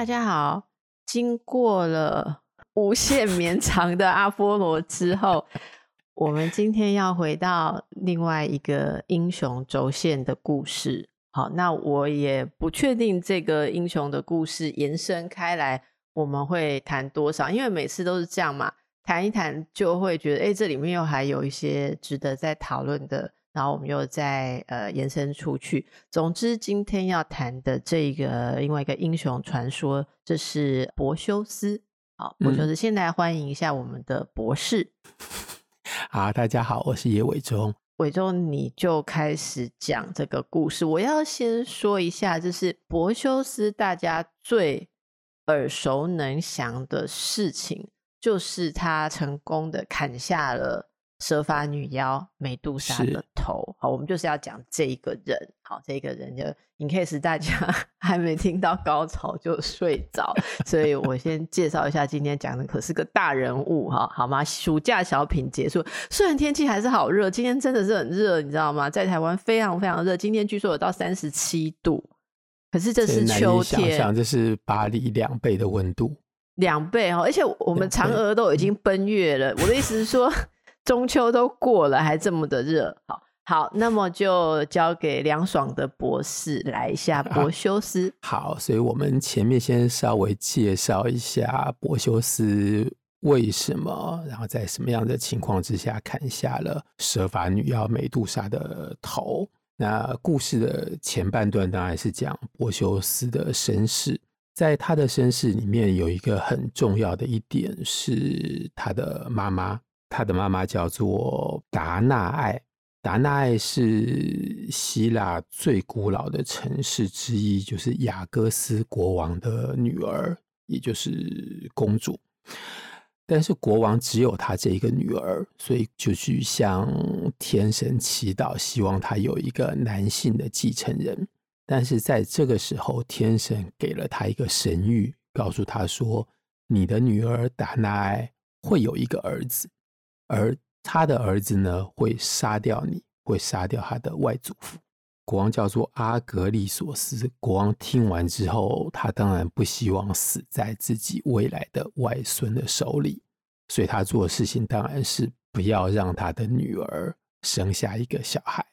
大家好，经过了无限绵长的阿波罗之后，我们今天要回到另外一个英雄轴线的故事。好，那我也不确定这个英雄的故事延伸开来，我们会谈多少，因为每次都是这样嘛，谈一谈就会觉得，哎，这里面又还有一些值得再讨论的。然后我们又再呃延伸出去。总之，今天要谈的这个另外一个英雄传说，这是柏修斯。好，柏修斯，先来欢迎一下我们的博士。好，大家好，我是叶伟忠。伟忠，你就开始讲这个故事。我要先说一下，就是柏修斯，大家最耳熟能详的事情，就是他成功的砍下了。蛇发女妖美杜莎的头，好，我们就是要讲这一个人，好，这一个人就 in case 大家 还没听到高潮就睡着，所以我先介绍一下，今天讲的可是个大人物哈，好吗？暑假小品结束，虽然天气还是好热，今天真的是很热，你知道吗？在台湾非常非常热，今天据说有到三十七度，可是这是秋天，想这是巴黎两倍的温度，两倍哈，而且我们嫦娥都已经奔月了，我的意思是说。中秋都过了，还这么的热，好好，那么就交给凉爽的博士来一下柏 修斯。好，所以我们前面先稍微介绍一下柏修斯为什么，然后在什么样的情况之下砍下了蛇发女妖美杜莎的头。那故事的前半段当然是讲柏修斯的身世，在他的身世里面有一个很重要的一点是他的妈妈。他的妈妈叫做达纳爱，达纳爱是希腊最古老的城市之一，就是雅各斯国王的女儿，也就是公主。但是国王只有他这一个女儿，所以就去向天神祈祷，希望他有一个男性的继承人。但是在这个时候，天神给了他一个神谕，告诉他说：“你的女儿达纳爱会有一个儿子。”而他的儿子呢，会杀掉你，会杀掉他的外祖父。国王叫做阿格利索斯。国王听完之后，他当然不希望死在自己未来的外孙的手里，所以他做的事情当然是不要让他的女儿生下一个小孩。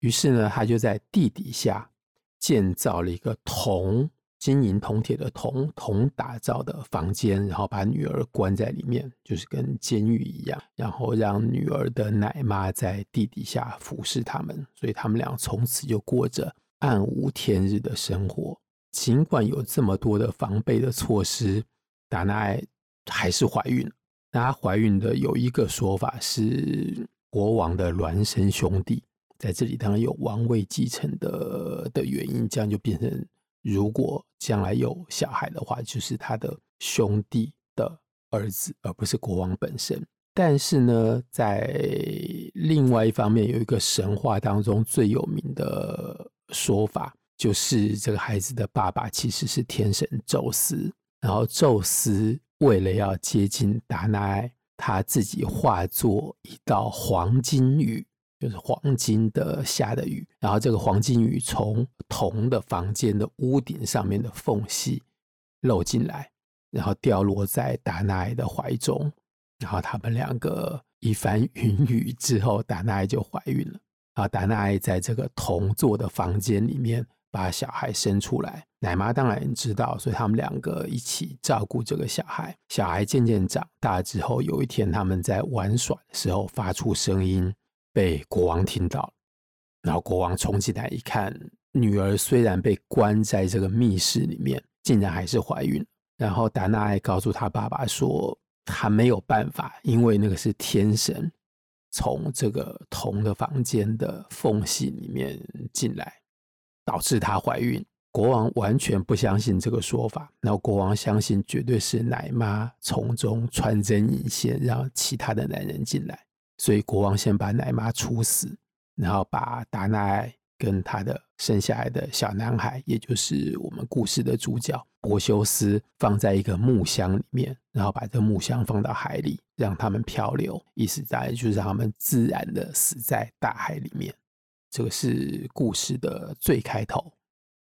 于是呢，他就在地底下建造了一个铜。金银铜铁的铜铜打造的房间，然后把女儿关在里面，就是跟监狱一样，然后让女儿的奶妈在地底下服侍他们，所以他们俩从此就过着暗无天日的生活。尽管有这么多的防备的措施，达娜艾还是怀孕。那她怀孕的有一个说法是国王的孪生兄弟，在这里当然有王位继承的的原因，这样就变成。如果将来有小孩的话，就是他的兄弟的儿子，而不是国王本身。但是呢，在另外一方面，有一个神话当中最有名的说法，就是这个孩子的爸爸其实是天神宙斯。然后宙斯为了要接近达娜艾，他自己化作一道黄金雨。就是黄金的下的雨，然后这个黄金雨从铜的房间的屋顶上面的缝隙漏进来，然后掉落在达娜艾的怀中，然后他们两个一番云雨之后，达娜艾就怀孕了。然后达娜艾在这个铜做的房间里面把小孩生出来，奶妈当然知道，所以他们两个一起照顾这个小孩。小孩渐渐长大之后，有一天他们在玩耍的时候发出声音。被国王听到了，然后国王冲进来一看，女儿虽然被关在这个密室里面，竟然还是怀孕。然后达娜艾告诉他爸爸说，他没有办法，因为那个是天神从这个铜的房间的缝隙里面进来，导致她怀孕。国王完全不相信这个说法，然后国王相信绝对是奶妈从中穿针引线，让其他的男人进来，所以国王先把奶妈处死，然后把达纳跟他的生下来的小男孩，也就是我们故事的主角柏修斯，放在一个木箱里面，然后把这个木箱放到海里，让他们漂流，意思大概就是让他们自然的死在大海里面。这个是故事的最开头。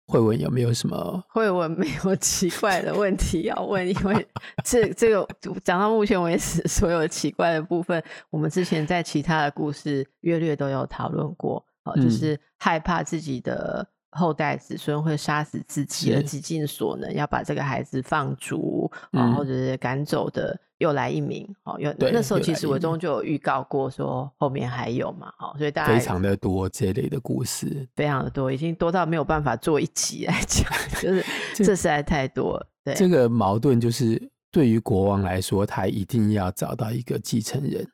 慧文有没有什么？慧文没有 奇怪的问题要问，因为这这个讲到目前为止，所有奇怪的部分，我们之前在其他的故事略略都有讨论过。哦，就是害怕自己的。后代子孙会杀死自己，而极尽所能要把这个孩子放逐，啊、嗯，或者是赶走的，又来一名。哦，有那时候其实我中就有预告过，说后面还有嘛。哦，所以大家非常的多这类的故事，非常的多，已经多到没有办法做一集来讲，就是 这实在太多了。对，这个矛盾就是对于国王来说，他一定要找到一个继承人，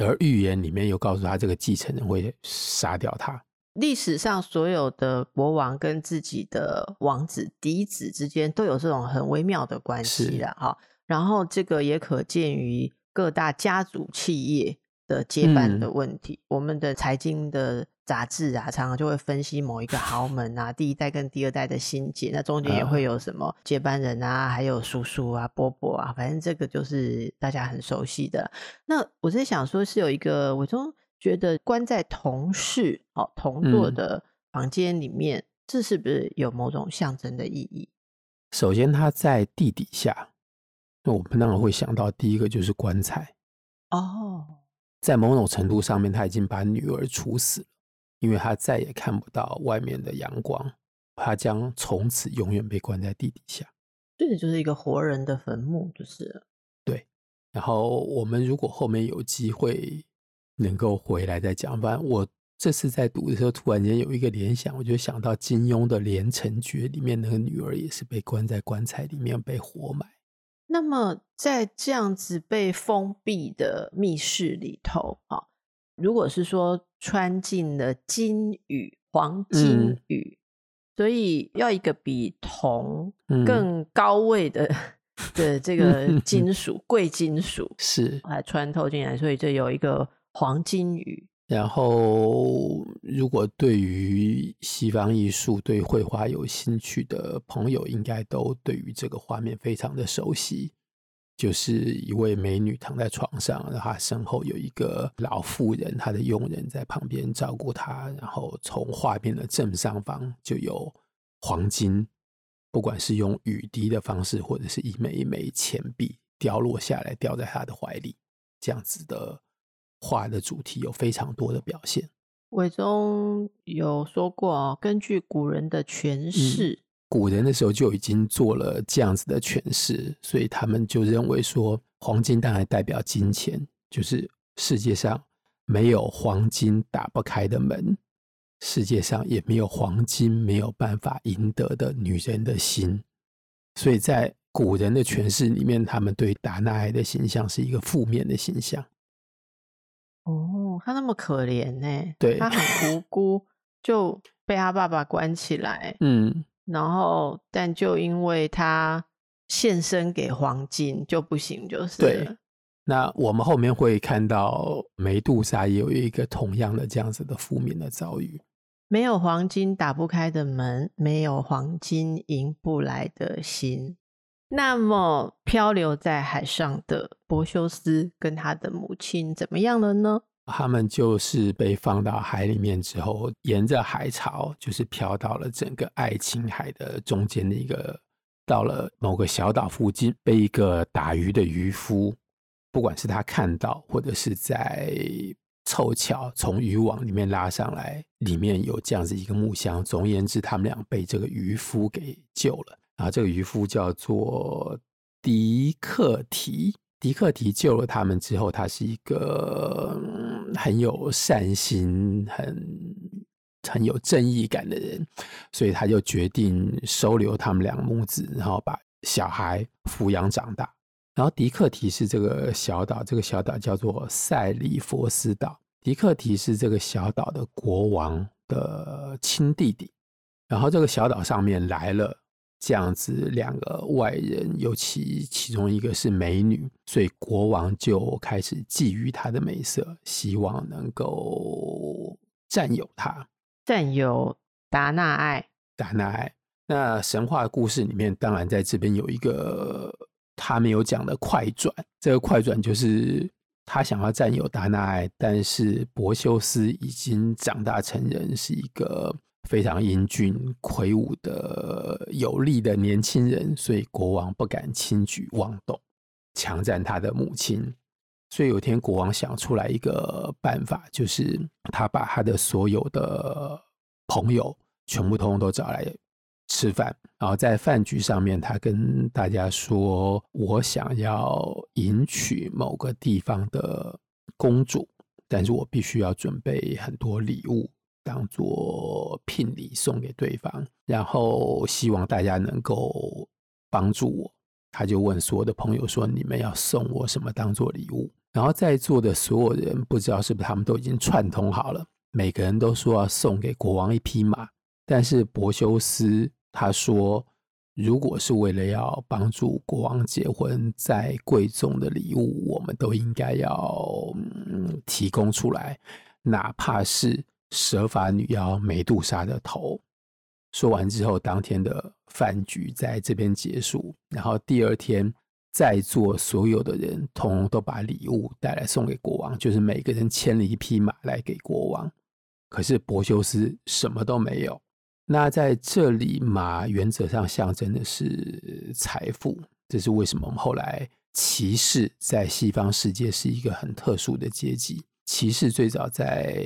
而预言里面又告诉他，这个继承人会杀掉他。历史上所有的国王跟自己的王子嫡子之间都有这种很微妙的关系了哈。然后这个也可见于各大家族企业的接班的问题。嗯、我们的财经的杂志啊，常常就会分析某一个豪门啊，第一代跟第二代的心结，那中间也会有什么接班人啊，还有叔叔啊、伯伯啊，反正这个就是大家很熟悉的。那我在想说，是有一个我从。觉得关在同事、哦同座的房间里面，嗯，这是不是有某种象征的意义？首先，他在地底下，那我们当然会想到第一个就是棺材。哦，在某种程度上面，他已经把女儿处死了，因为他再也看不到外面的阳光，他将从此永远被关在地底下。这个就是一个活人的坟墓，就是对。然后我们如果后面有机会。能够回来再讲，反正我这次在读的时候，突然间有一个联想，我就想到金庸的《连城诀》里面那个女儿也是被关在棺材里面被活埋。那么在这样子被封闭的密室里头，啊，如果是说穿进了金羽、黄金羽，嗯，所以要一个比铜更高位的、嗯、的这个金属 贵金属是来穿透进来，所以这有一个。黄金鱼，然后如果对于西方艺术、对绘画有兴趣的朋友，应该都对于这个画面非常的熟悉。就是一位美女躺在床上，然后她身后有一个老妇人，她的佣人在旁边照顾她。然后从画面的正上方就有黄金，不管是用雨滴的方式，或者是一枚一枚钱币掉落下来，掉在她的怀里，这样子的。画的主题有非常多的表现。伟忠有说过哦，根据古人的诠释，嗯，古人的时候就已经做了这样子的诠释，所以他们就认为说，黄金当然代表金钱，就是世界上没有黄金打不开的门，世界上也没有黄金没有办法赢得的女人的心，所以在古人的诠释里面，他们对达那爱的形象是一个负面的形象。哦，他那么可怜呢？对，他很无辜，就被他爸爸关起来。嗯，然后但就因为他献身给黄金就不行，就是对。那我们后面会看到梅杜莎也有一个同样的这样子的负面的遭遇。没有黄金打不开的门，没有黄金赢不来的心。那么漂流在海上的柏修斯跟他的母亲怎么样了呢？他们就是被放到海里面之后，沿着海潮，就是漂到了整个爱琴海的中间的一个，到了某个小岛附近，被一个打鱼的渔夫，不管是他看到，或者是在凑巧从渔网里面拉上来，里面有这样子一个木箱。总而言之，他们俩被这个渔夫给救了。然后这个渔夫叫做狄克提，狄克提救了他们之后，他是一个很有善心、很很有正义感的人，所以他就决定收留他们两母子，然后把小孩抚养长大。然后迪克提是这个小岛，这个小岛叫做塞里佛斯岛。迪克提是这个小岛的国王的亲弟弟。然后这个小岛上面来了这样子两个外人，尤其其中一个是美女，所以国王就开始觊觎她的美色，希望能够占有她，占有达纳爱。达纳爱。那神话故事里面，当然在这边有一个他没有讲的快转，这个快转就是他想要占有达纳爱，但是柏修斯已经长大成人，是一个。非常英俊魁梧的有力的年轻人，所以国王不敢轻举妄动，强占他的母亲。所以有天国王想出来一个办法，就是他把他的所有的朋友全部通通都找来吃饭，然后在饭局上面，他跟大家说：“我想要迎娶某个地方的公主，但是我必须要准备很多礼物。”当做聘礼送给对方，然后希望大家能够帮助我。他就问所有的朋友说：“你们要送我什么当做礼物？”然后在座的所有人不知道是不是他们都已经串通好了，每个人都说要送给国王一匹马。但是柏修斯他说，如果是为了要帮助国王结婚，再贵重的礼物我们都应该要嗯提供出来，哪怕是。蛇发女妖美杜莎的头。说完之后，当天的饭局在这边结束。然后第二天，在座所有的人通通都把礼物带来送给国王，就是每个人牵了一匹马来给国王。可是柏修斯什么都没有。那在这里，马原则上象征的是财富。这是为什么我们后来骑士在西方世界是一个很特殊的阶级。骑士最早在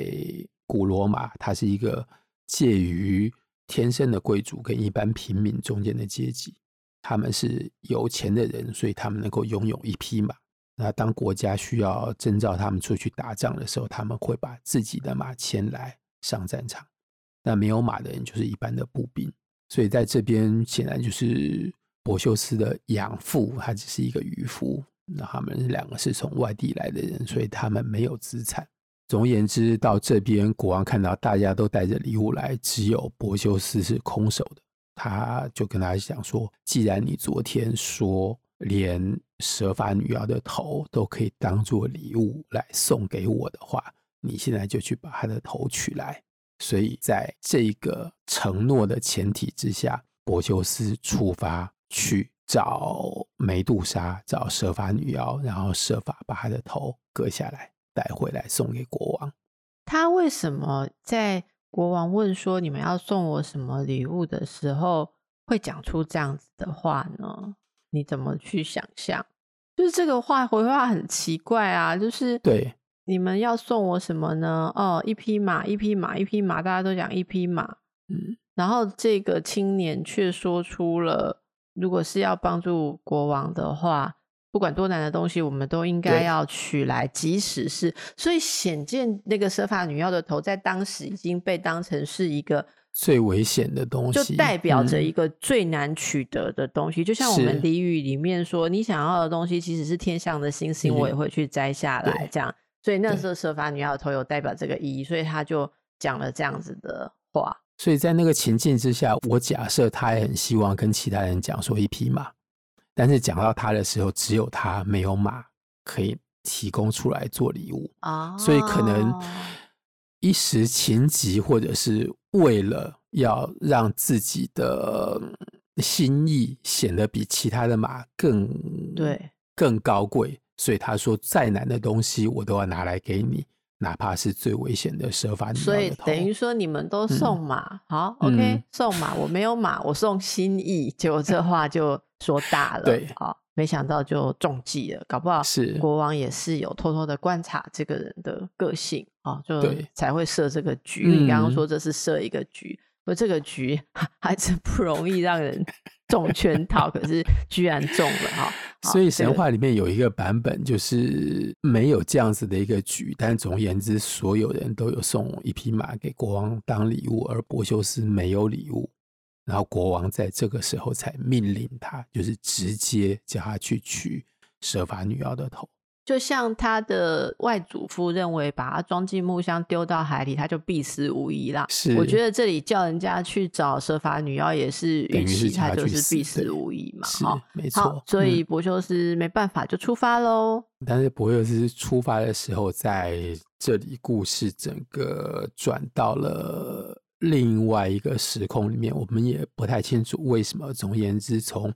古罗马，它是一个介于天生的贵族跟一般平民中间的阶级。他们是有钱的人，所以他们能够拥有一匹马。那当国家需要征召他们出去打仗的时候，他们会把自己的马牵来上战场。那没有马的人就是一般的步兵。所以在这边显然就是柏修斯的养父，他只是一个渔夫。那他们两个是从外地来的人，所以他们没有资产。总而言之，到这边国王看到大家都带着礼物来，只有柏修斯是空手的，他就跟他讲说：“既然你昨天说连蛇发女妖的头都可以当做礼物来送给我的话，你现在就去把她的头取来。”所以在这个承诺的前提之下，柏修斯出发去找美杜莎，找蛇发女妖，然后设法把她的头割下来。带回来送给国王。他为什么在国王问说你们要送我什么礼物的时候，会讲出这样子的话呢？你怎么去想象？就是这个话回话很奇怪啊！就是对，你们要送我什么呢？哦，一匹马，一匹马，一匹马，大家都讲一匹马。嗯，然后这个青年却说出了，如果是要帮助国王的话。不管多难的东西，我们都应该要取来，即使是所以显见那个蛇发女妖的头，在当时已经被当成是一个最危险的东西，就代表着一个最难取得的东西。嗯、就像我们俚语里面说，你想要的东西，即使是天上的星星，我也会去摘下来。这样，所以那时候蛇发女妖的头有代表这个意义，所以他就讲了这样子的话。所以在那个情境之下，我假设他也很希望跟其他人讲说一匹马。但是讲到他的时候，只有他没有马可以提供出来做礼物啊，oh. 所以可能一时情急，或者是为了要让自己的心意显得比其他的马更对更高贵，所以他说再难的东西我都要拿来给你。哪怕是最危险的蛇发女妖，所以等于说你们都送马，嗯、好，OK，、嗯、送马，我没有马，我送心意，结果这话就说大了，对，好，没想到就中计了，搞不好是国王也是有偷偷的观察这个人的个性啊，就才会设这个局。你刚刚说这是设一个局，而这个局 还真不容易让人。中圈套，可是居然中了哈！所以神话里面有一个版本，就是没有这样子的一个局，但总而言之，所有人都有送一匹马给国王当礼物，而柏修斯没有礼物，然后国王在这个时候才命令他，就是直接叫他去取蛇发女妖的头。就像他的外祖父认为，把他装进木箱丢到海里，他就必死无疑啦。是，我觉得这里叫人家去找蛇发女妖，也是预期他就是必死无疑嘛。是，没错。所以柏修斯没办法就出发喽、嗯。但是柏修斯出发的时候，在这里故事整个转到了。另外一个时空里面，我们也不太清楚为什么。总而言之，从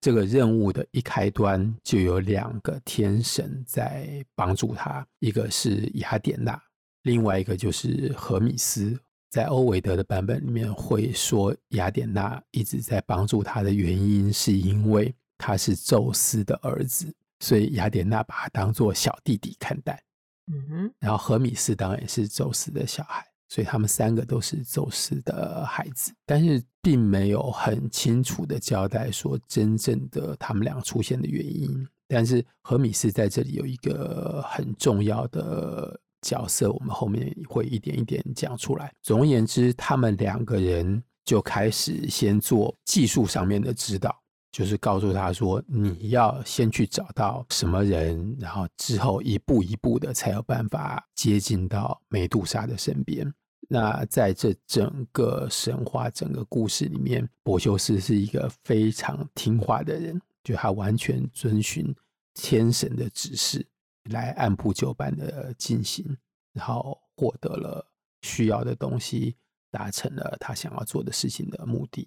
这个任务的一开端，就有两个天神在帮助他，一个是雅典娜，另外一个就是荷米斯。在欧维德的版本里面会说，雅典娜一直在帮助他的原因，是因为他是宙斯的儿子，所以雅典娜把他当做小弟弟看待。嗯哼，然后荷米斯当然也是宙斯的小孩。所以他们三个都是宙斯的孩子，但是并没有很清楚的交代说真正的他们俩出现的原因。但是何米斯在这里有一个很重要的角色，我们后面会一点一点讲出来。总而言之，他们两个人就开始先做技术上面的指导，就是告诉他说，你要先去找到什么人，然后之后一步一步的才有办法接近到美杜莎的身边。那在这整个神话、整个故事里面，柏修斯是一个非常听话的人，就他完全遵循天神的指示来按部就班的进行，然后获得了需要的东西，达成了他想要做的事情的目的。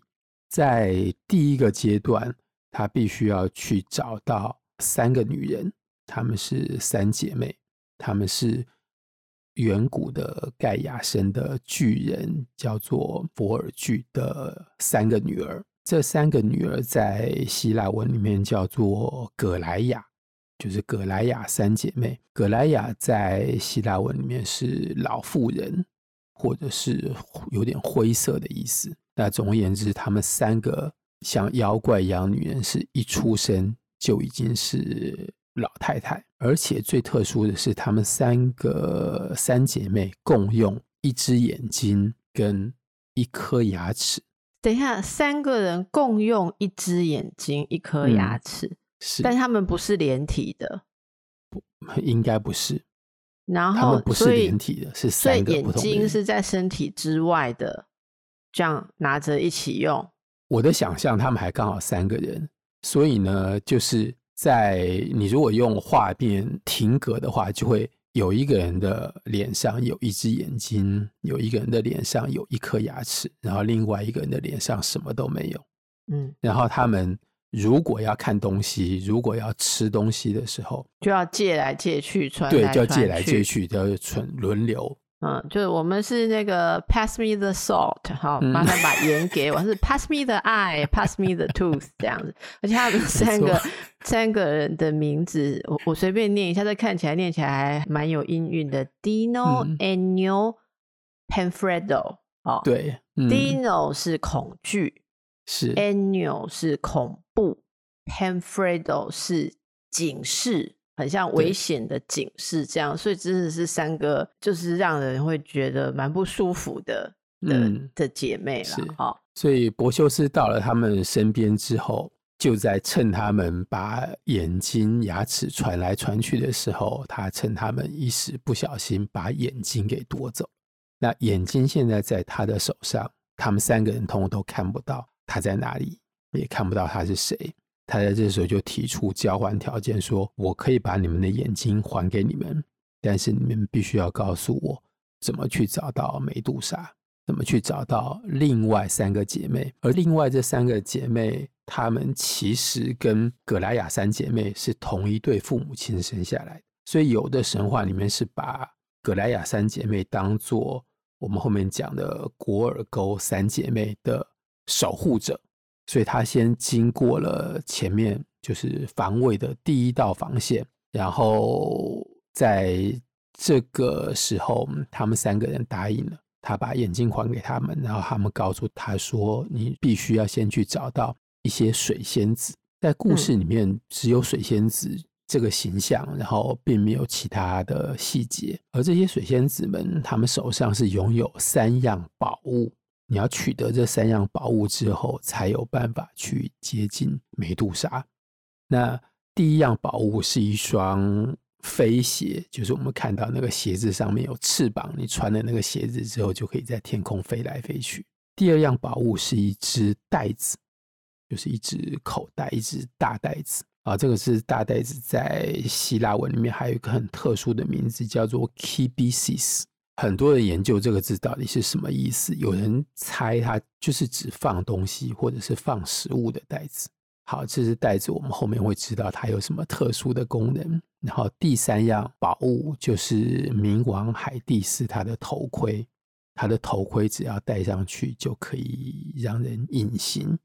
在第一个阶段，他必须要去找到三个女人，她们是三姐妹，她们是。远古的盖亚生的巨人叫做博尔巨的三个女儿，这三个女儿在希腊文里面叫做葛莱亚，就是葛莱亚三姐妹。葛莱亚在希腊文里面是老妇人，或者是有点灰色的意思。那总而言之，她们三个像妖怪一样女人，是一出生就已经是。老太太，而且最特殊的是，她们三个三姐妹共用一只眼睛跟一颗牙齿。等一下，三个人共用一只眼睛、一颗牙齿，嗯、是，但他们不是连体的，不，应该不是。然后，他们不是连体的，是三个。眼睛是在身体之外的，这样拿着一起用。我的想象，他们还刚好三个人，所以呢，就是。在你如果用画面停格的话，就会有一个人的脸上有一只眼睛，有一个人的脸上有一颗牙齿，然后另外一个人的脸上什么都没有。嗯，然后他们如果要看东西，如果要吃东西的时候，就要借来借去，传来传对，就要借来借去，就要轮轮流。嗯，就是我们是那个 pass me the salt，好，麻烦把盐给我。是 pass me the eye，pass me the tooth 这样子。而且他们三个三个人的名字，我我随便念一下，这看起来念起来还蛮有音韵的。Dino、嗯、Ennio Panfredo，哦，对、嗯、，Dino 是恐惧，是 Ennio 是恐怖，Panfredo 是警示。很像危险的警示，这样，所以真的是三个，就是让人会觉得蛮不舒服的的、嗯、的姐妹了。好、哦，所以柏修斯到了他们身边之后，就在趁他们把眼睛、牙齿传来传去的时候，他趁他们一时不小心把眼睛给夺走。那眼睛现在在他的手上，他们三个人通通都看不到他在哪里，也看不到他是谁。他在这时候就提出交换条件，说：“我可以把你们的眼睛还给你们，但是你们必须要告诉我怎么去找到梅杜莎，怎么去找到另外三个姐妹。而另外这三个姐妹，她们其实跟葛莱雅三姐妹是同一对父母亲生下来的，所以有的神话里面是把葛莱雅三姐妹当做我们后面讲的古尔沟三姐妹的守护者。”所以他先经过了前面就是防卫的第一道防线，然后在这个时候，他们三个人答应了，他把眼镜还给他们，然后他们告诉他说：“你必须要先去找到一些水仙子。”在故事里面只有水仙子这个形象，然后并没有其他的细节。而这些水仙子们，他们手上是拥有三样宝物。你要取得这三样宝物之后，才有办法去接近梅杜莎。那第一样宝物是一双飞鞋，就是我们看到那个鞋子上面有翅膀，你穿了那个鞋子之后，就可以在天空飞来飞去。第二样宝物是一只袋子，就是一只口袋，一只大袋子啊。这个是大袋子，在希腊文里面还有一个很特殊的名字，叫做 kibisis。很多人研究这个字到底是什么意思，有人猜它就是指放东西或者是放食物的袋子。好，这只袋子我们后面会知道它有什么特殊的功能。然后第三样宝物就是冥王海蒂斯他的头盔。他的头盔只要戴上去就可以让人隐形。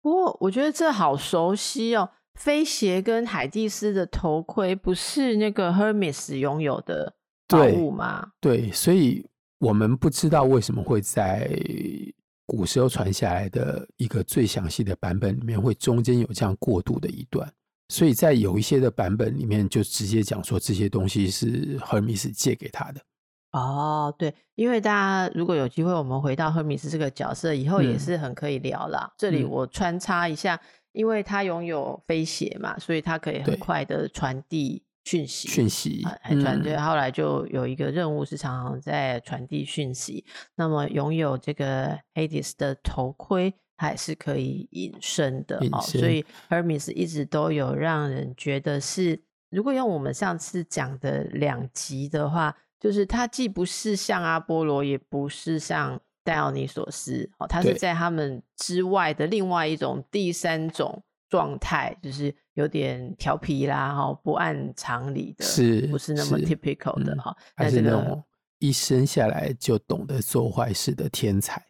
不过我觉得这好熟悉哦，飞鞋跟海蒂斯的头盔不是那个 Hermes 拥有的宝物吗？对？所以我们不知道为什么会在古时候传下来的一个最详细的版本里面，会中间有这样过渡的一段。所以在有一些的版本里面，就直接讲说这些东西是 Hermes 借给他的。哦，对，因为大家如果有机会，我们回到赫米斯这个角色以后，也是很可以聊啦。嗯、这里我穿插一下，因为他拥有飞鞋嘛，所以他可以很快的传递讯息，讯息还传对。后来就有一个任务是常常在传递讯息。那么拥有这个 Hades 的头盔，还是可以隐身的哦。所以 Hermes 一直都有让人觉得是，如果用我们上次讲的两极的话。就是它既不是像阿波罗，也不是像戴奥尼索斯，哦，它是在他们之外的另外一种第三种状态，就是有点调皮啦，哈，不按常理的，是不是那么 typical 的哈？还是那种一生下来就懂得做坏事的天才，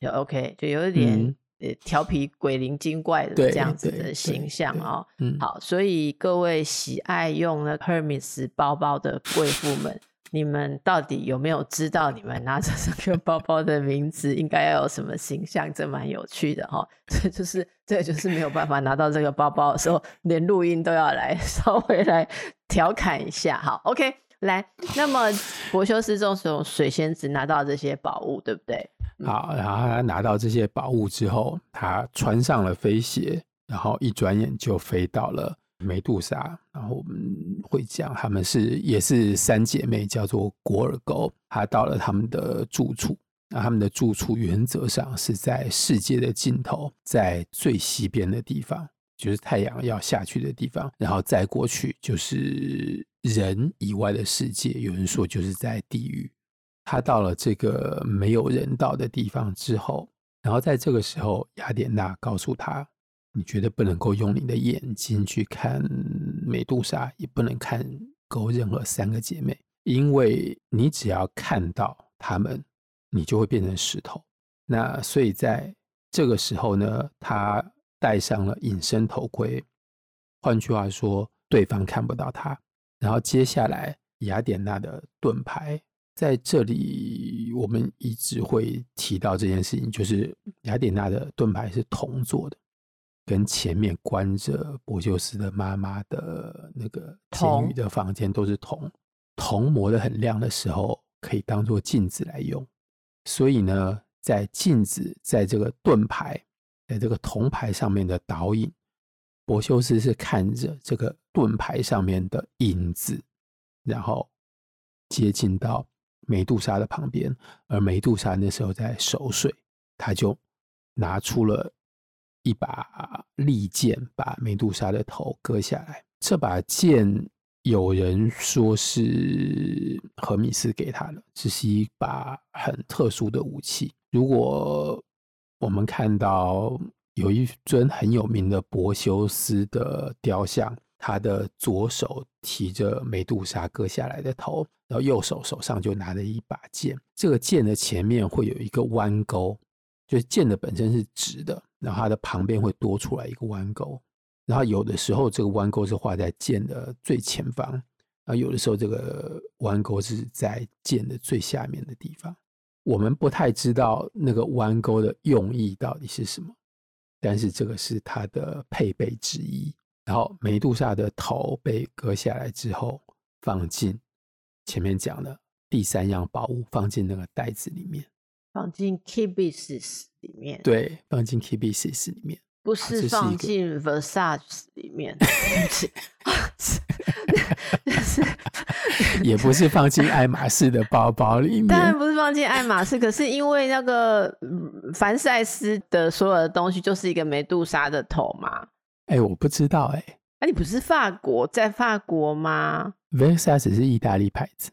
就 OK，就有一点呃调皮、鬼灵精怪的这样子的形象哦。嗯，好，所以各位喜爱用那 Hermes 包包的贵妇们。你们到底有没有知道，你们拿着这个包包的名字应该要有什么形象？这蛮有趣的哈。这就是，这就是没有办法拿到这个包包的时候，连录音都要来 稍微来调侃一下。好，OK，来，那么国修斯这种水仙子拿到这些宝物，对不对？好，然后他拿到这些宝物之后，他穿上了飞鞋，然后一转眼就飞到了。美杜莎，然后我们会讲，她们是也是三姐妹，叫做果尔沟。她到了他们的住处，那他们的住处原则上是在世界的尽头，在最西边的地方，就是太阳要下去的地方，然后再过去就是人以外的世界。有人说就是在地狱。她到了这个没有人到的地方之后，然后在这个时候，雅典娜告诉她。你绝对不能够用你的眼睛去看美杜莎，也不能看够任何三个姐妹，因为你只要看到她们，你就会变成石头。那所以在这个时候呢，她戴上了隐身头盔，换句话说，对方看不到她。然后接下来，雅典娜的盾牌在这里，我们一直会提到这件事情，就是雅典娜的盾牌是铜做的。跟前面关着柏修斯的妈妈的那个监狱的房间都是铜，铜磨的很亮的时候，可以当做镜子来用。所以呢，在镜子在这个盾牌，在这个铜牌上面的倒影，柏修斯是看着这个盾牌上面的影子，然后接近到美杜莎的旁边，而美杜莎那时候在熟睡，他就拿出了。一把利剑把美杜莎的头割下来。这把剑有人说是何米斯给他的，这是一把很特殊的武器。如果我们看到有一尊很有名的柏修斯的雕像，他的左手提着美杜莎割下来的头，然后右手手上就拿着一把剑。这个剑的前面会有一个弯钩，就是剑的本身是直的。然后它的旁边会多出来一个弯钩，然后有的时候这个弯钩是画在剑的最前方，啊，有的时候这个弯钩是在剑的最下面的地方。我们不太知道那个弯钩的用意到底是什么，但是这个是它的配备之一。然后美杜莎的头被割下来之后，放进前面讲的第三样宝物，放进那个袋子里面。放进 Kibisis 里面，对，放进 Kibisis 里面。不是放进 Versace 里面，也不是放进爱马仕的包包里面，当然不是放进爱马仕，可是因为那个凡赛斯的所有的东西就是一个梅杜莎的头嘛。哎、欸，我不知道哎、欸，那、啊、你不是法国在法国吗？Versace 是意大利牌子。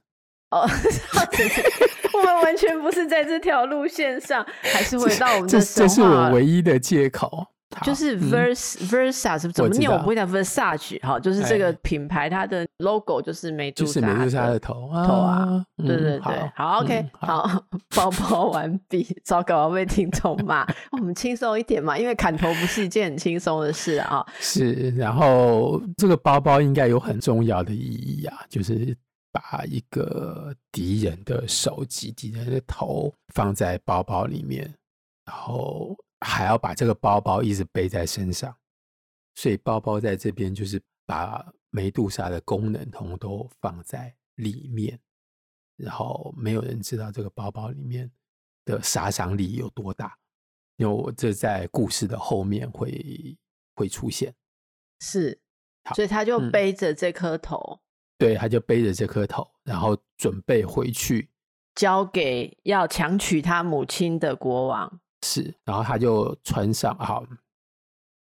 哦，我们完全不是在这条路线上，还是回到我们的这。这是我唯一的借口。就是 Vers、嗯、Versace 怎么念？我不会讲 Versace 哈，就是这个品牌它的 logo 就是梅杜莎，就是梅杜莎的头。啊，头啊，对对对，好，好，OK，、嗯、好，包包完毕，糟糕，要被听众骂，我们轻松一点嘛，因为砍头不是一件很轻松的事啊。是，然后这个包包应该有很重要的意义啊，就是把一个敌人的手机、敌人的头放在包包里面，然后。还要把这个包包一直背在身上，所以包包在这边就是把梅杜莎的功能通通都放在里面，然后没有人知道这个包包里面的杀伤力有多大，因为我这在故事的后面会会出现。是，所以他就背着这颗头，嗯，对，他就背着这颗头，然后准备回去交给要强娶他母亲的国王。是，然后他就穿上。好，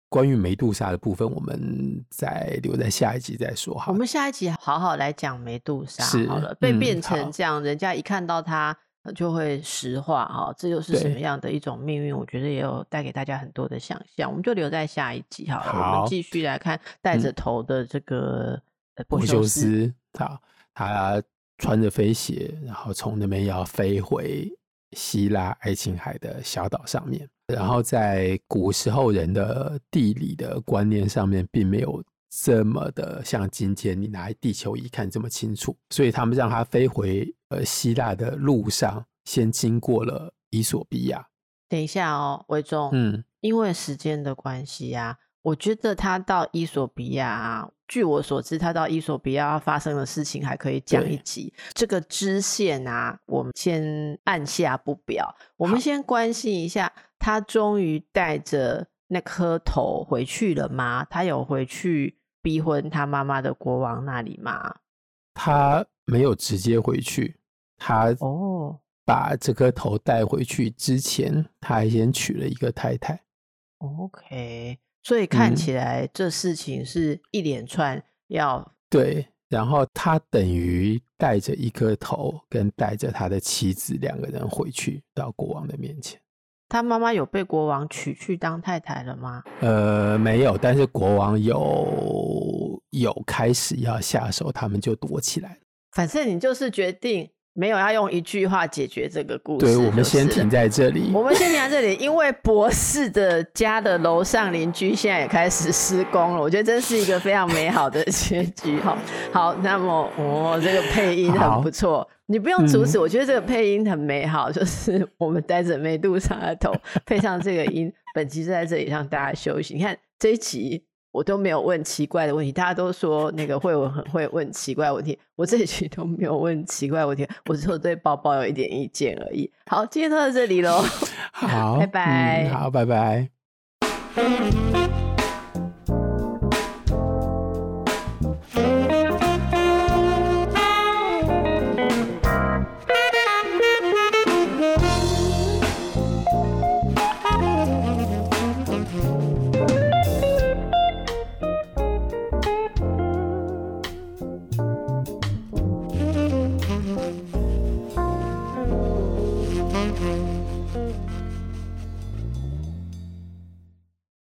关于梅杜莎的部分，我们再留在下一集再说。好，我们下一集好好来讲梅杜莎。好了，被变成这样，嗯、人家一看到他就会石化。哈，这又是什么样的一种命运？我觉得也有带给大家很多的想象。我们就留在下一集好了。好，我们继续来看戴着头的这个波修斯。他，他穿着飞鞋，然后从那边要飞回。希腊爱琴海的小岛上面，然后在古时候人的地理的观念上面，并没有这么的像今天你拿地球仪看这么清楚，所以他们让他飞回呃希腊的路上，先经过了伊索比亚。等一下哦，伟忠，嗯，因为时间的关系呀、啊。我觉得他到伊索比亚、啊，据我所知，他到伊索比亚发生的事情还可以讲一集。这个支线啊，我们先按下不表。我们先关心一下，他终于带着那颗头回去了吗？他有回去逼婚他妈妈的国王那里吗？他没有直接回去，他哦，把这颗头带回去之前，他还先娶了一个太太。OK。所以看起来这事情是一连串要、嗯、对，然后他等于带着一颗头，跟带着他的妻子两个人回去到国王的面前。他妈妈有被国王娶去当太太了吗？呃，没有，但是国王有有开始要下手，他们就躲起来。反正你就是决定。没有要用一句话解决这个故事，对，我们先停在这里。我们先停在这里，因为博士的家的楼上邻居现在也开始施工了。我觉得这是一个非常美好的结局。哈，好，那么哦，这个配音很不错，你不用阻止。我觉得这个配音很美好，就是我们戴着梅杜莎的头配上这个音。本集就在这里让大家休息。你看这一集。我都没有问奇怪的问题，大家都说那个慧文很会问奇怪的问题，我这一期都没有问奇怪的问题，我只有对包包有一点意见而已。好，今天就到这里喽 好，拜拜，嗯，好，拜拜。